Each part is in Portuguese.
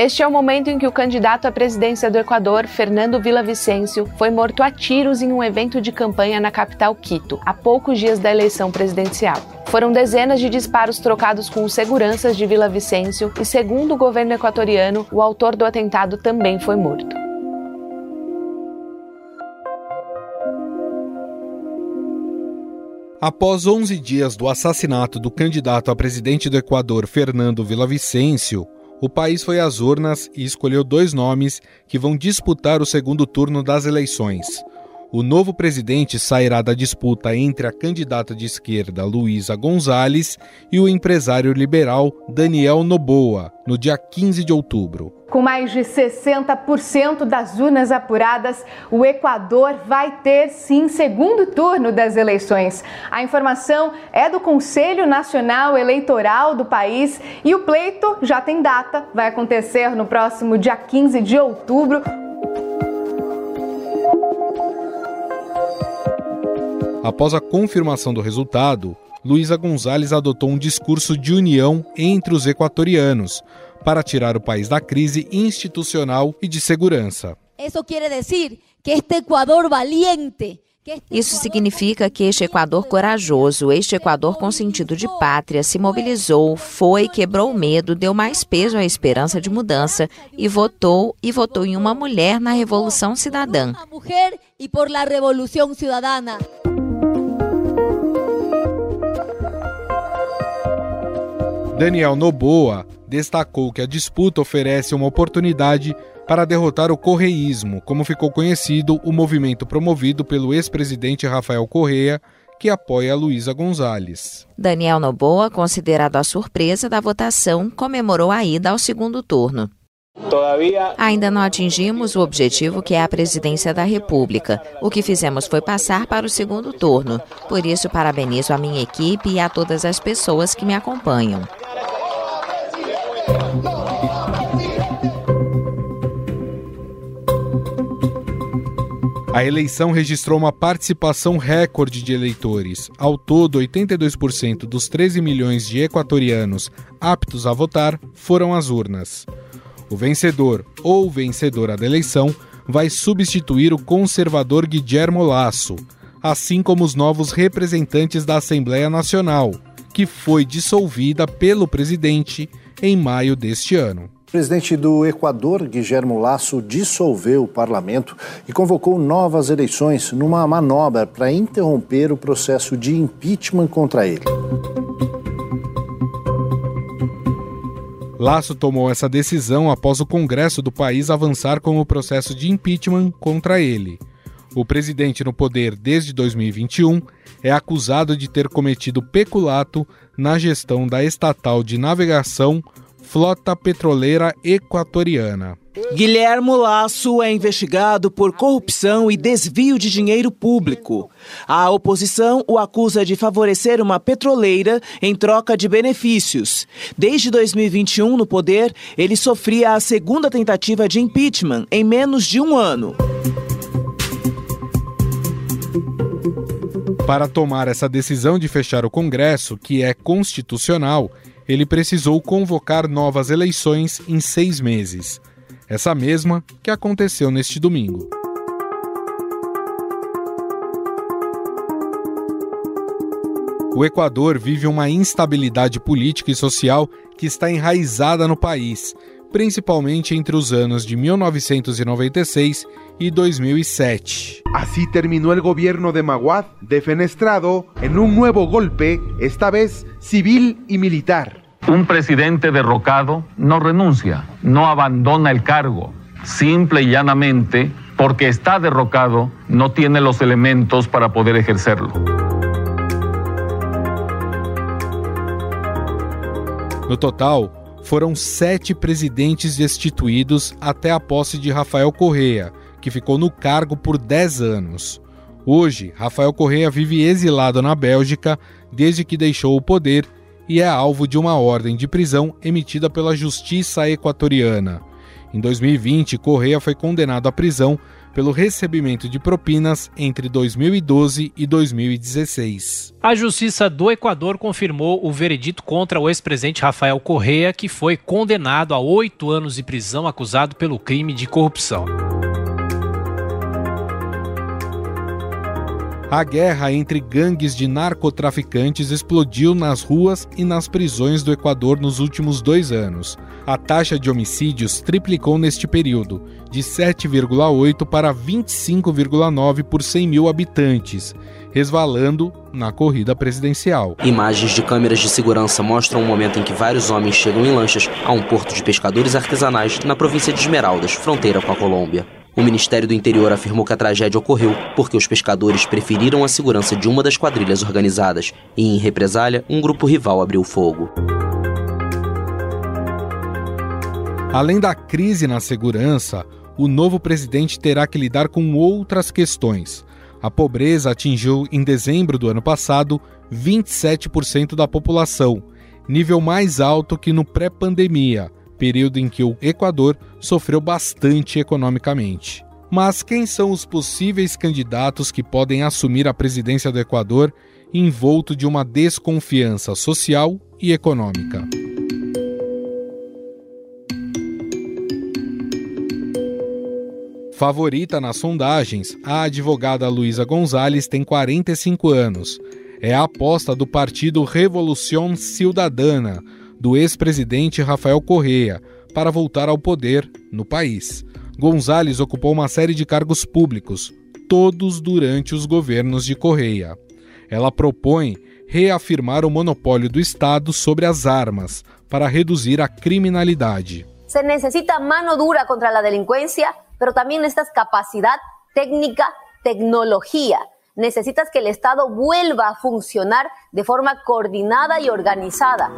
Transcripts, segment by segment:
Este é o momento em que o candidato à presidência do Equador, Fernando Villavicencio, foi morto a tiros em um evento de campanha na capital Quito, a poucos dias da eleição presidencial. Foram dezenas de disparos trocados com os seguranças de Villavicencio e, segundo o governo equatoriano, o autor do atentado também foi morto. Após 11 dias do assassinato do candidato a presidente do Equador, Fernando Villavicencio, o país foi às urnas e escolheu dois nomes que vão disputar o segundo turno das eleições. O novo presidente sairá da disputa entre a candidata de esquerda Luísa Gonzalez e o empresário liberal Daniel Noboa, no dia 15 de outubro. Com mais de 60% das urnas apuradas, o Equador vai ter sim segundo turno das eleições. A informação é do Conselho Nacional Eleitoral do país e o pleito já tem data, vai acontecer no próximo dia 15 de outubro. Após a confirmação do resultado, Luísa Gonzalez adotou um discurso de união entre os equatorianos para tirar o país da crise institucional e de segurança. Isso quer dizer que este Equador valiente isso significa que este Equador corajoso, este Equador com sentido de pátria, se mobilizou, foi, quebrou o medo, deu mais peso à esperança de mudança e votou e votou em uma mulher na Revolução Cidadã. Daniel Noboa destacou que a disputa oferece uma oportunidade para derrotar o correísmo, como ficou conhecido o movimento promovido pelo ex-presidente Rafael Correa, que apoia Luísa Gonzalez. Daniel Noboa, considerado a surpresa da votação, comemorou a ida ao segundo turno. Ainda não atingimos o objetivo que é a presidência da República. O que fizemos foi passar para o segundo turno. Por isso, parabenizo a minha equipe e a todas as pessoas que me acompanham. A eleição registrou uma participação recorde de eleitores. Ao todo, 82% dos 13 milhões de equatorianos aptos a votar foram às urnas. O vencedor ou vencedora da eleição vai substituir o conservador Guillermo Lasso, assim como os novos representantes da Assembleia Nacional, que foi dissolvida pelo presidente em maio deste ano. O presidente do Equador, Guillermo Lasso, dissolveu o parlamento e convocou novas eleições numa manobra para interromper o processo de impeachment contra ele. Lasso tomou essa decisão após o Congresso do país avançar com o processo de impeachment contra ele. O presidente no poder desde 2021 é acusado de ter cometido peculato na gestão da estatal de navegação Frota Petroleira Equatoriana. Guilhermo Lasso é investigado por corrupção e desvio de dinheiro público. A oposição o acusa de favorecer uma petroleira em troca de benefícios. Desde 2021, no poder, ele sofria a segunda tentativa de impeachment em menos de um ano. Para tomar essa decisão de fechar o Congresso, que é constitucional, ele precisou convocar novas eleições em seis meses. Essa mesma que aconteceu neste domingo. O Equador vive uma instabilidade política e social que está enraizada no país, principalmente entre os anos de 1996 y 2007. Así terminó el gobierno de Maguad, defenestrado en un nuevo golpe, esta vez civil y militar. Un presidente derrocado no renuncia, no abandona el cargo, simple y llanamente porque está derrocado, no tiene los elementos para poder ejercerlo. No total, foram sete presidentes destituídos até a posse de Rafael Correa, que ficou no cargo por 10 anos. Hoje, Rafael Correa vive exilado na Bélgica desde que deixou o poder e é alvo de uma ordem de prisão emitida pela Justiça Equatoriana. Em 2020, Correa foi condenado à prisão pelo recebimento de propinas entre 2012 e 2016. A Justiça do Equador confirmou o veredito contra o ex-presidente Rafael Correa, que foi condenado a oito anos de prisão acusado pelo crime de corrupção. A guerra entre gangues de narcotraficantes explodiu nas ruas e nas prisões do Equador nos últimos dois anos. A taxa de homicídios triplicou neste período, de 7,8 para 25,9 por 100 mil habitantes, resvalando na corrida presidencial. Imagens de câmeras de segurança mostram o momento em que vários homens chegam em lanchas a um porto de pescadores artesanais na província de Esmeraldas, fronteira com a Colômbia. O Ministério do Interior afirmou que a tragédia ocorreu porque os pescadores preferiram a segurança de uma das quadrilhas organizadas e, em represália, um grupo rival abriu fogo. Além da crise na segurança, o novo presidente terá que lidar com outras questões. A pobreza atingiu, em dezembro do ano passado, 27% da população, nível mais alto que no pré-pandemia período em que o Equador sofreu bastante economicamente. Mas quem são os possíveis candidatos que podem assumir a presidência do Equador envolto de uma desconfiança social e econômica? Favorita nas sondagens, a advogada Luísa Gonzalez tem 45 anos. É a aposta do partido Revolução Cidadana, do ex-presidente Rafael Correa para voltar ao poder no país. Gonzales ocupou uma série de cargos públicos, todos durante os governos de Correia. Ela propõe reafirmar o monopólio do Estado sobre as armas para reduzir a criminalidade. Se necessita mano dura contra a delinquência, mas também necessitas capacidade técnica, tecnologia. Necessitas que o Estado vuelva a funcionar de forma coordenada e organizada.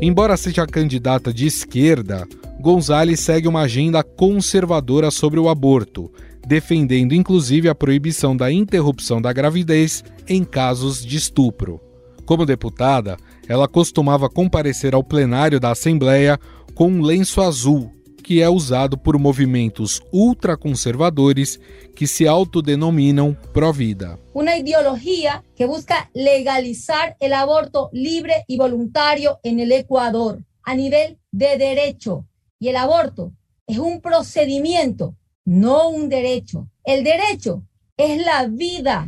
Embora seja candidata de esquerda, Gonzalez segue uma agenda conservadora sobre o aborto, defendendo inclusive a proibição da interrupção da gravidez em casos de estupro. Como deputada, ela costumava comparecer ao plenário da Assembleia com um lenço azul, que é usado por movimentos ultraconservadores que se autodenominam pró-vida. Uma ideologia que busca legalizar o aborto livre e voluntário en el Ecuador a nível de derecho. Y el aborto es un procedimiento, no un derecho. El derecho es la vida.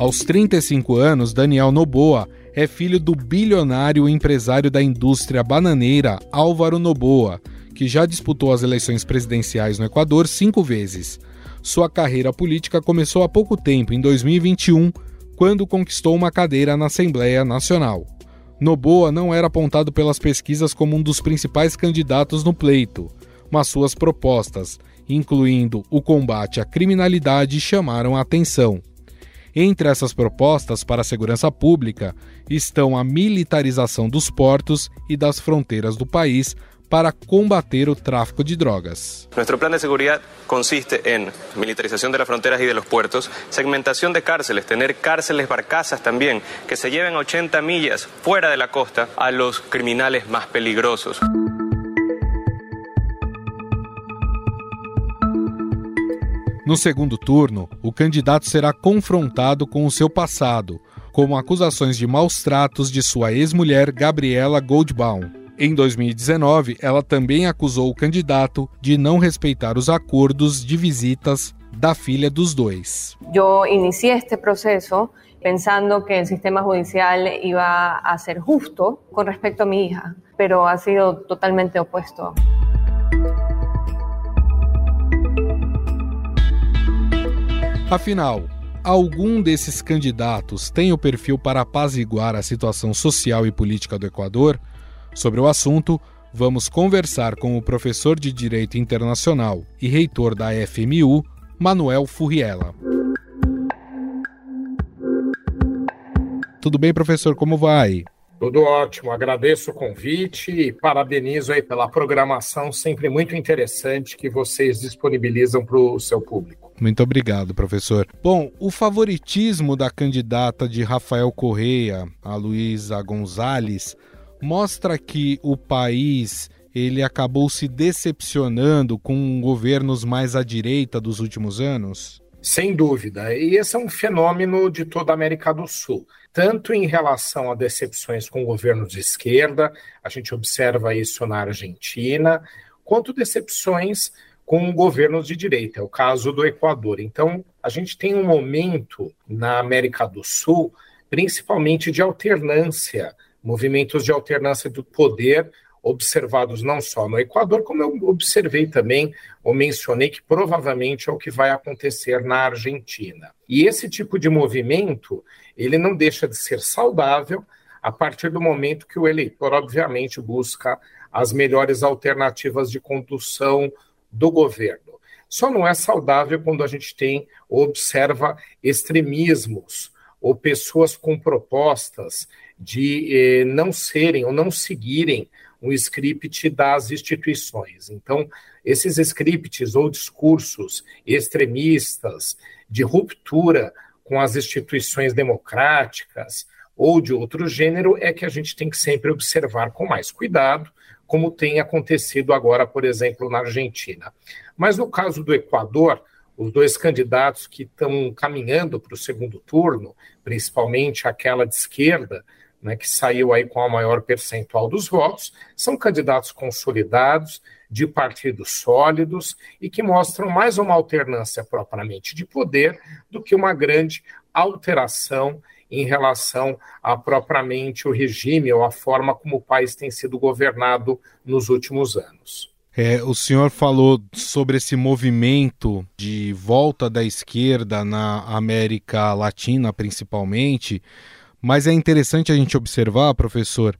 Aos 35 anos, Daniel Noboa é filho do bilionário empresário da indústria bananeira Álvaro Noboa, que já disputou as eleições presidenciais no Equador cinco vezes. Sua carreira política começou há pouco tempo, em 2021, quando conquistou uma cadeira na Assembleia Nacional. Noboa não era apontado pelas pesquisas como um dos principais candidatos no pleito, mas suas propostas, incluindo o combate à criminalidade, chamaram a atenção. Entre essas propostas para a segurança pública estão a militarização dos portos e das fronteiras do país para combater o tráfico de drogas. Nuestro plan de seguridad consiste en militarización de las fronteras y de los segmentación de cárceles, tener cárceles barcazas también, que se lleven 80 millas fuera de la costa a los criminales más peligrosos. No segundo turno, o candidato será confrontado com o seu passado, como acusações de maus tratos de sua ex-mulher Gabriela Goldbaum. Em 2019, ela também acusou o candidato de não respeitar os acordos de visitas da filha dos dois. Eu iniciei este processo pensando que o sistema judicial iba a ser justo com respeito a minha hija, pero ha sido totalmente opuesto. Afinal, algum desses candidatos tem o perfil para apaziguar a situação social e política do Equador? Sobre o assunto, vamos conversar com o professor de Direito Internacional e reitor da FMU, Manuel Furriela. Tudo bem, professor? Como vai? Tudo ótimo, agradeço o convite e parabenizo aí pela programação sempre muito interessante que vocês disponibilizam para o seu público. Muito obrigado, professor. Bom, o favoritismo da candidata de Rafael Correia, a Luísa Gonzalez, mostra que o país ele acabou se decepcionando com governos mais à direita dos últimos anos? Sem dúvida. E esse é um fenômeno de toda a América do Sul. Tanto em relação a decepções com governos de esquerda, a gente observa isso na Argentina, quanto decepções com governos de direita, é o caso do Equador. Então, a gente tem um momento na América do Sul, principalmente de alternância, movimentos de alternância do poder observados não só no Equador, como eu observei também, ou mencionei que provavelmente é o que vai acontecer na Argentina. E esse tipo de movimento, ele não deixa de ser saudável a partir do momento que o eleitor, obviamente, busca as melhores alternativas de condução do governo. Só não é saudável quando a gente tem observa extremismos ou pessoas com propostas de eh, não serem ou não seguirem um script das instituições. Então, esses scripts ou discursos extremistas de ruptura com as instituições democráticas ou de outro gênero é que a gente tem que sempre observar com mais cuidado como tem acontecido agora, por exemplo, na Argentina. Mas no caso do Equador, os dois candidatos que estão caminhando para o segundo turno, principalmente aquela de esquerda, né, que saiu aí com a maior percentual dos votos, são candidatos consolidados, de partidos sólidos e que mostram mais uma alternância propriamente de poder do que uma grande alteração em relação a propriamente o regime ou a forma como o país tem sido governado nos últimos anos. É, o senhor falou sobre esse movimento de volta da esquerda na América Latina, principalmente, mas é interessante a gente observar, professor,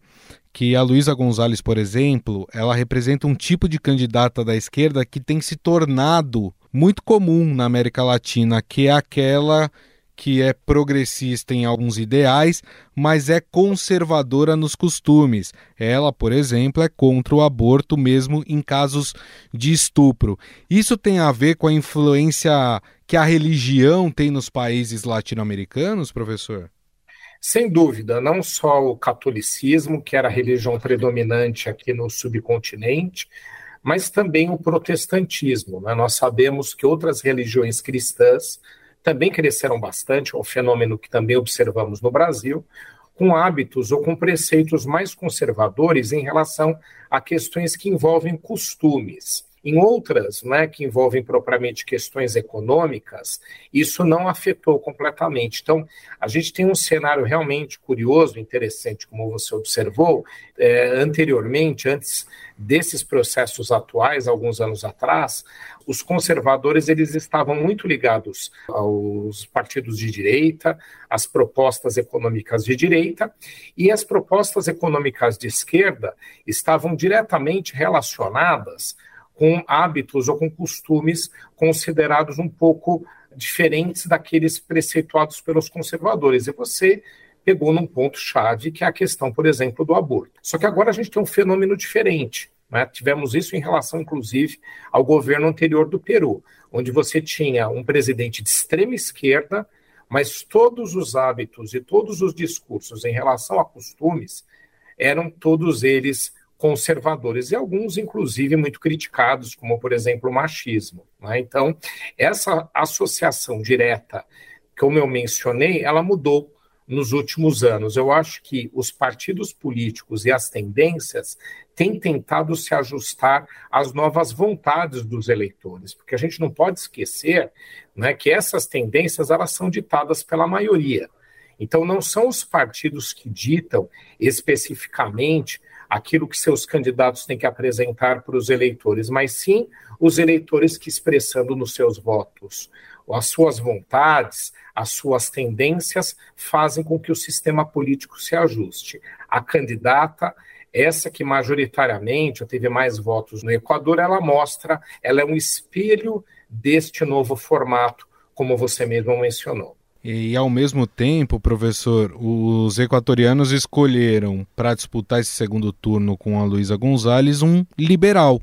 que a Luísa Gonzalez, por exemplo, ela representa um tipo de candidata da esquerda que tem se tornado muito comum na América Latina, que é aquela que é progressista em alguns ideais, mas é conservadora nos costumes. Ela, por exemplo, é contra o aborto mesmo em casos de estupro. Isso tem a ver com a influência que a religião tem nos países latino-americanos, professor? Sem dúvida, não só o catolicismo, que era a religião predominante aqui no subcontinente, mas também o protestantismo. Né? Nós sabemos que outras religiões cristãs também cresceram bastante, é um fenômeno que também observamos no Brasil, com hábitos ou com preceitos mais conservadores em relação a questões que envolvem costumes. Em outras, né, que envolvem propriamente questões econômicas, isso não afetou completamente. Então, a gente tem um cenário realmente curioso, interessante, como você observou é, anteriormente, antes desses processos atuais, alguns anos atrás, os conservadores eles estavam muito ligados aos partidos de direita, às propostas econômicas de direita, e as propostas econômicas de esquerda estavam diretamente relacionadas com hábitos ou com costumes considerados um pouco diferentes daqueles preceituados pelos conservadores. E você pegou num ponto-chave, que é a questão, por exemplo, do aborto. Só que agora a gente tem um fenômeno diferente. Né? Tivemos isso em relação, inclusive, ao governo anterior do Peru, onde você tinha um presidente de extrema esquerda, mas todos os hábitos e todos os discursos em relação a costumes eram todos eles conservadores e alguns, inclusive, muito criticados, como, por exemplo, o machismo. Né? Então, essa associação direta, como eu mencionei, ela mudou nos últimos anos. Eu acho que os partidos políticos e as tendências têm tentado se ajustar às novas vontades dos eleitores, porque a gente não pode esquecer né, que essas tendências elas são ditadas pela maioria. Então, não são os partidos que ditam especificamente aquilo que seus candidatos têm que apresentar para os eleitores, mas sim os eleitores que, expressando nos seus votos as suas vontades, as suas tendências, fazem com que o sistema político se ajuste. A candidata, essa que majoritariamente teve mais votos no Equador, ela mostra, ela é um espelho deste novo formato, como você mesmo mencionou. E ao mesmo tempo, professor, os equatorianos escolheram para disputar esse segundo turno com a Luísa Gonzalez um liberal.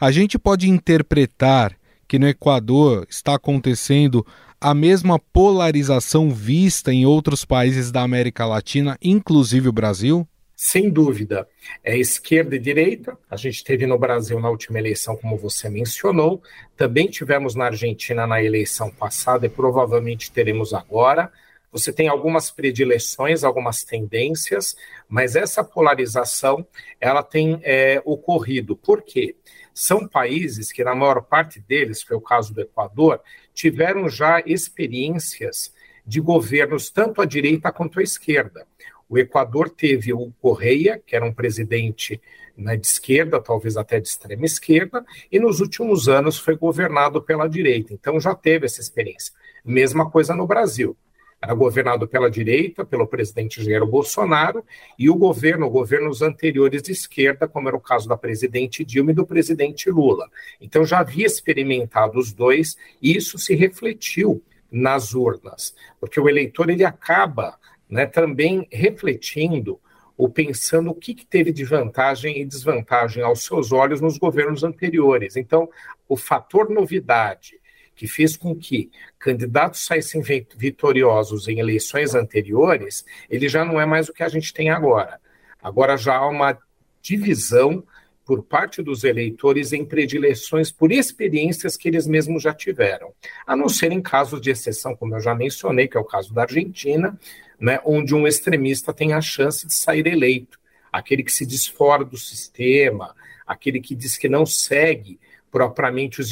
A gente pode interpretar que no Equador está acontecendo a mesma polarização vista em outros países da América Latina, inclusive o Brasil? Sem dúvida. É esquerda e direita. A gente teve no Brasil na última eleição, como você mencionou. Também tivemos na Argentina na eleição passada e provavelmente teremos agora. Você tem algumas predileções, algumas tendências, mas essa polarização ela tem é, ocorrido. Por quê? São países que, na maior parte deles, foi o caso do Equador, tiveram já experiências de governos tanto à direita quanto à esquerda. O Equador teve o Correia, que era um presidente né, de esquerda, talvez até de extrema esquerda, e nos últimos anos foi governado pela direita. Então já teve essa experiência. Mesma coisa no Brasil. Era governado pela direita, pelo presidente Jair Bolsonaro, e o governo, governos anteriores de esquerda, como era o caso da presidente Dilma e do presidente Lula. Então já havia experimentado os dois, e isso se refletiu nas urnas, porque o eleitor ele acaba né, também refletindo ou pensando o que, que, teve de vantagem e desvantagem aos seus olhos nos governos anteriores. Então, o fator novidade que fez com que candidatos saíssem vitoriosos em eleições anteriores, ele já não é mais o que a gente tem agora. Agora já há uma divisão por parte dos eleitores em predileções por experiências que eles mesmos já tiveram, a não ser em casos de exceção, como eu já mencionei, que é o caso da Argentina, né, onde um extremista tem a chance de sair eleito, aquele que se diz fora do sistema, aquele que diz que não segue propriamente os,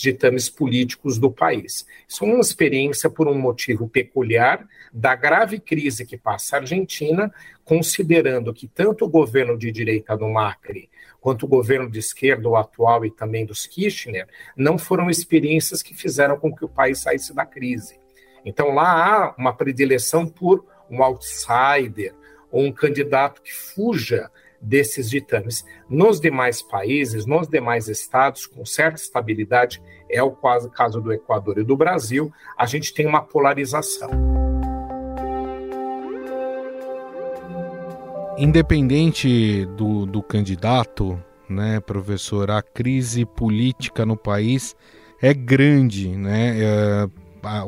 ditames políticos do país. Isso é uma experiência por um motivo peculiar da grave crise que passa a Argentina, considerando que tanto o governo de direita do Macri quanto o governo de esquerda, o atual e também dos Kirchner, não foram experiências que fizeram com que o país saísse da crise. Então lá há uma predileção por um outsider ou um candidato que fuja desses ditames. Nos demais países, nos demais estados, com certa estabilidade, é o caso do Equador e do Brasil, a gente tem uma polarização. Independente do, do candidato, né, professor, a crise política no país é grande, né? É,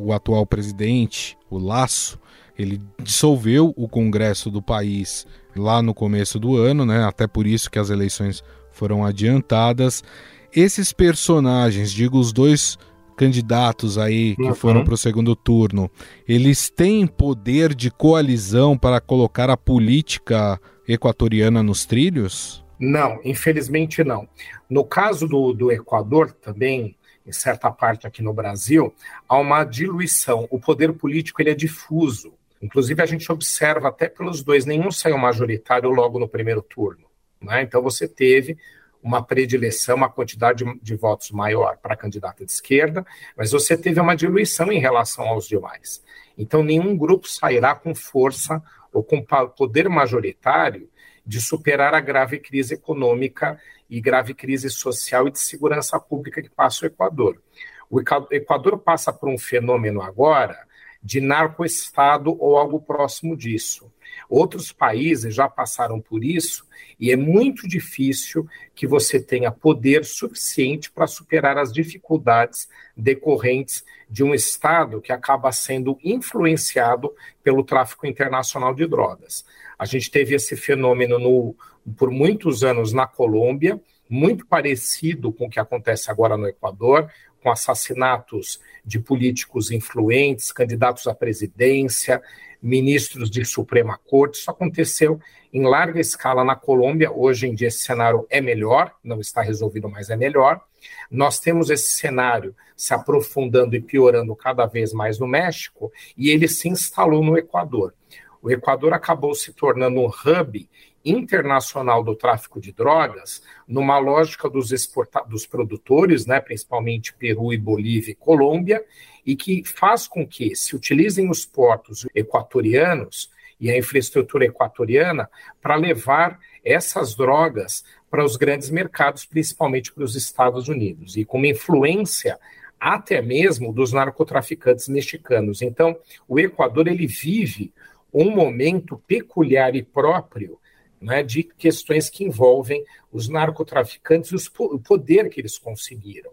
o atual presidente, o Laço, ele dissolveu o Congresso do país lá no começo do ano, né? Até por isso que as eleições foram adiantadas. Esses personagens, digo os dois candidatos aí que uhum. foram para o segundo turno, eles têm poder de coalizão para colocar a política equatoriana nos trilhos? Não, infelizmente não. No caso do, do Equador também, em certa parte aqui no Brasil, há uma diluição. O poder político ele é difuso. Inclusive, a gente observa até pelos dois, nenhum saiu majoritário logo no primeiro turno. Né? Então, você teve uma predileção, uma quantidade de, votos maior para a candidata de esquerda, mas você teve uma diluição em relação aos demais. Então, nenhum grupo sairá com força ou com poder majoritário de superar a grave crise econômica e grave crise social e de segurança pública que passa o Equador. O Equador passa por um fenômeno agora de narcoestado ou algo próximo disso. Outros países já passaram por isso e é muito difícil que você tenha poder suficiente para superar as dificuldades decorrentes de um Estado que acaba sendo influenciado pelo tráfico internacional de drogas. A gente teve esse fenômeno no, por muitos anos na Colômbia, muito parecido com o que acontece agora no Equador, com assassinatos de políticos influentes, candidatos à presidência, ministros de Suprema Corte. Isso aconteceu em larga escala na Colômbia. Hoje em dia esse cenário é melhor, não está resolvido, mas é melhor. Nós temos esse cenário se aprofundando e piorando cada vez mais no México, e ele se instalou no Equador. O Equador acabou se tornando um hub internacional do tráfico de drogas, numa lógica dos, exporta dos produtores, né, principalmente Peru e Bolívia e Colômbia, e que faz com que se utilizem os portos equatorianos e a infraestrutura equatoriana para levar essas drogas para os grandes mercados, principalmente para os Estados Unidos, e com uma influência até mesmo dos narcotraficantes mexicanos. Então, o Equador ele vive um momento peculiar e próprio né, de questões que envolvem os narcotraficantes e os, o poder que eles conseguiram.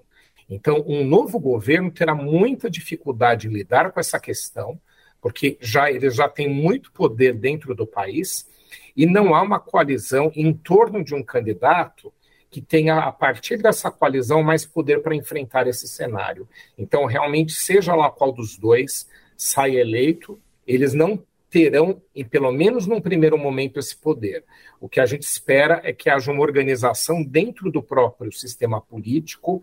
Então, um novo governo terá muita dificuldade em lidar com essa questão, porque já ele já tem muito poder dentro do país e não há uma coalizão em torno de um candidato que tenha, a partir dessa coalizão, mais poder para enfrentar esse cenário. Então, realmente, seja lá qual dos dois sai eleito, eles não terão, e pelo menos num primeiro momento, esse poder. O que a gente espera é que haja uma organização dentro do próprio sistema político,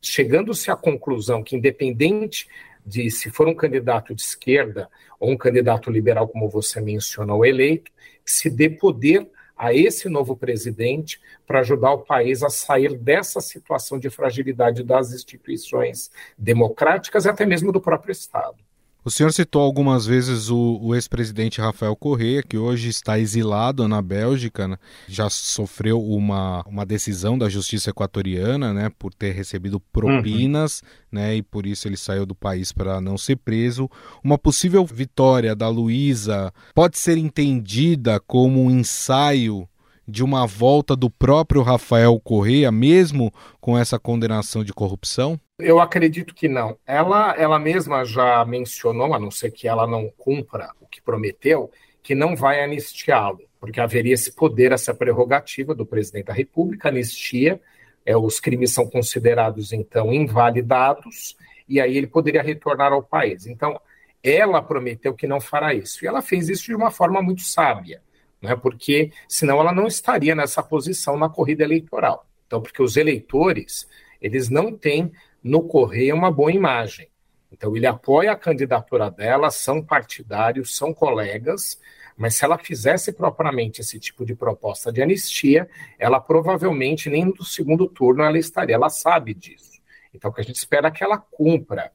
chegando-se à conclusão que, independente de se for um candidato de esquerda ou um candidato liberal, como você mencionou, eleito, se dê poder a esse novo presidente para ajudar o país a sair dessa situação de fragilidade das instituições democráticas e até mesmo do próprio Estado. O senhor citou algumas vezes o, o ex-presidente Rafael Correa, que hoje está exilado na Bélgica, né? já sofreu uma, uma decisão da justiça equatoriana né, por ter recebido propinas, uhum. né, e por isso ele saiu do país para não ser preso. Uma possível vitória da Luísa pode ser entendida como um ensaio de uma volta do próprio Rafael Correa, mesmo com essa condenação de corrupção? Eu acredito que não. Ela, ela mesma já mencionou, a não ser que ela não cumpra o que prometeu, que não vai anistiá-lo, porque haveria esse poder, essa prerrogativa do presidente da República, anistia, é, os crimes são considerados, então, invalidados, e aí ele poderia retornar ao país. Então, ela prometeu que não fará isso, e ela fez isso de uma forma muito sábia, né, porque senão ela não estaria nessa posição na corrida eleitoral. Então, porque os eleitores, eles não têm no Correia uma boa imagem. Então, ele apoia a candidatura dela, são partidários, são colegas, mas se ela fizesse propriamente esse tipo de proposta de anistia, ela provavelmente nem no segundo turno ela estaria, ela sabe disso. Então, o que a gente espera é que ela cumpra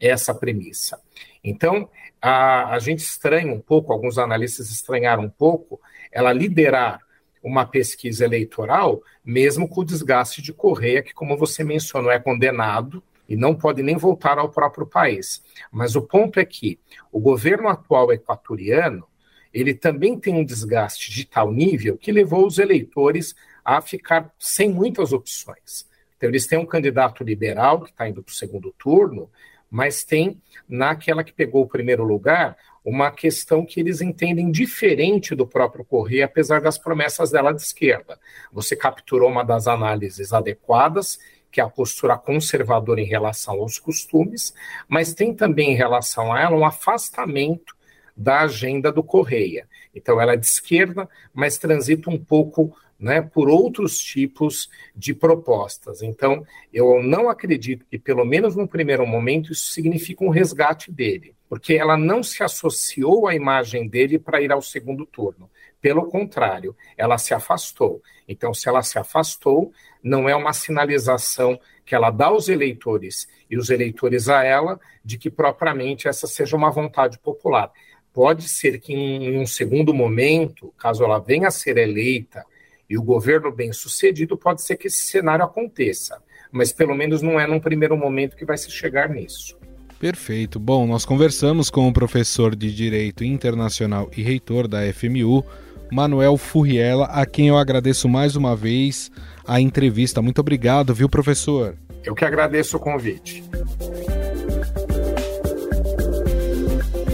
essa premissa. Então, a, a gente estranha um pouco, alguns analistas estranharam um pouco, ela liderar uma pesquisa eleitoral, mesmo com o desgaste de Correia, que, como você mencionou, é condenado e não pode nem voltar ao próprio país. Mas o ponto é que o governo atual equatoriano ele também tem um desgaste de tal nível que levou os eleitores a ficar sem muitas opções. Então, eles têm um candidato liberal que está indo para o segundo turno, mas tem naquela que pegou o primeiro lugar uma questão que eles entendem diferente do próprio Correia, apesar das promessas dela de esquerda. Você capturou uma das análises adequadas, que é a postura conservadora em relação aos costumes, mas tem também em relação a ela um afastamento da agenda do Correia. Então, ela é de esquerda, mas transita um pouco né, por outros tipos de propostas. Então, eu não acredito que, pelo menos no primeiro momento, isso significa um resgate dele porque ela não se associou à imagem dele para ir ao segundo turno. Pelo contrário, ela se afastou. Então, se ela se afastou, não é uma sinalização que ela dá aos eleitores e os eleitores a ela de que propriamente essa seja uma vontade popular. Pode ser que em um segundo momento, caso ela venha a ser eleita e o governo bem sucedido, pode ser que esse cenário aconteça. Mas pelo menos não é num primeiro momento que vai se chegar nisso. Perfeito. Bom, nós conversamos com o professor de Direito Internacional e reitor da FMU, Manuel Furriela, a quem eu agradeço mais uma vez a entrevista. Muito obrigado, viu, professor? Eu que agradeço o convite.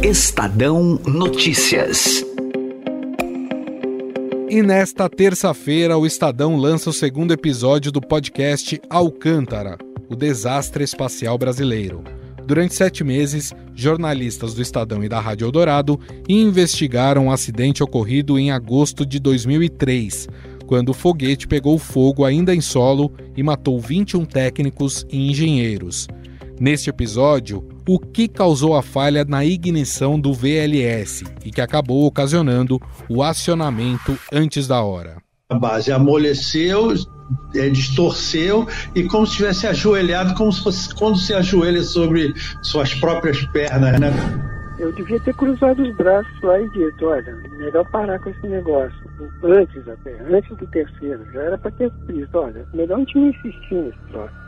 Estadão Notícias. E nesta terça-feira, o Estadão lança o segundo episódio do podcast Alcântara, o desastre espacial brasileiro. Durante sete meses, jornalistas do Estadão e da Rádio Eldorado investigaram um acidente ocorrido em agosto de 2003, quando o foguete pegou fogo ainda em solo e matou 21 técnicos e engenheiros. Neste episódio, o que causou a falha na ignição do VLS e que acabou ocasionando o acionamento antes da hora. A base amoleceu, é, distorceu e como se tivesse ajoelhado, como se fosse quando se ajoelha sobre suas próprias pernas, né? Eu devia ter cruzado os braços lá e dito, olha, melhor parar com esse negócio. Antes até, antes do terceiro, já era para ter visto, olha, melhor a gente não insistir nesse troço.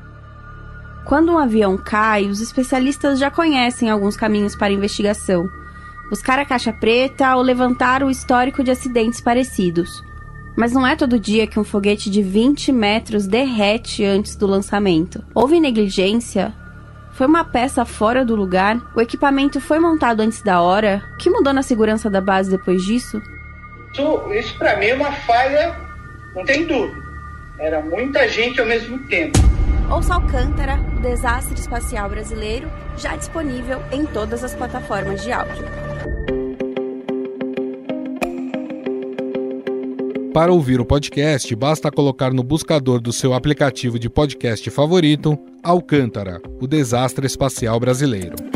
Quando um avião cai, os especialistas já conhecem alguns caminhos para investigação. Buscar a caixa preta ou levantar o histórico de acidentes parecidos. Mas não é todo dia que um foguete de 20 metros derrete antes do lançamento. Houve negligência? Foi uma peça fora do lugar? O equipamento foi montado antes da hora? O que mudou na segurança da base depois disso? Isso, isso para mim é uma falha, não tem dúvida. Era muita gente ao mesmo tempo. Ouça Alcântara, o desastre espacial brasileiro, já disponível em todas as plataformas de áudio. Para ouvir o podcast, basta colocar no buscador do seu aplicativo de podcast favorito Alcântara, o desastre espacial brasileiro.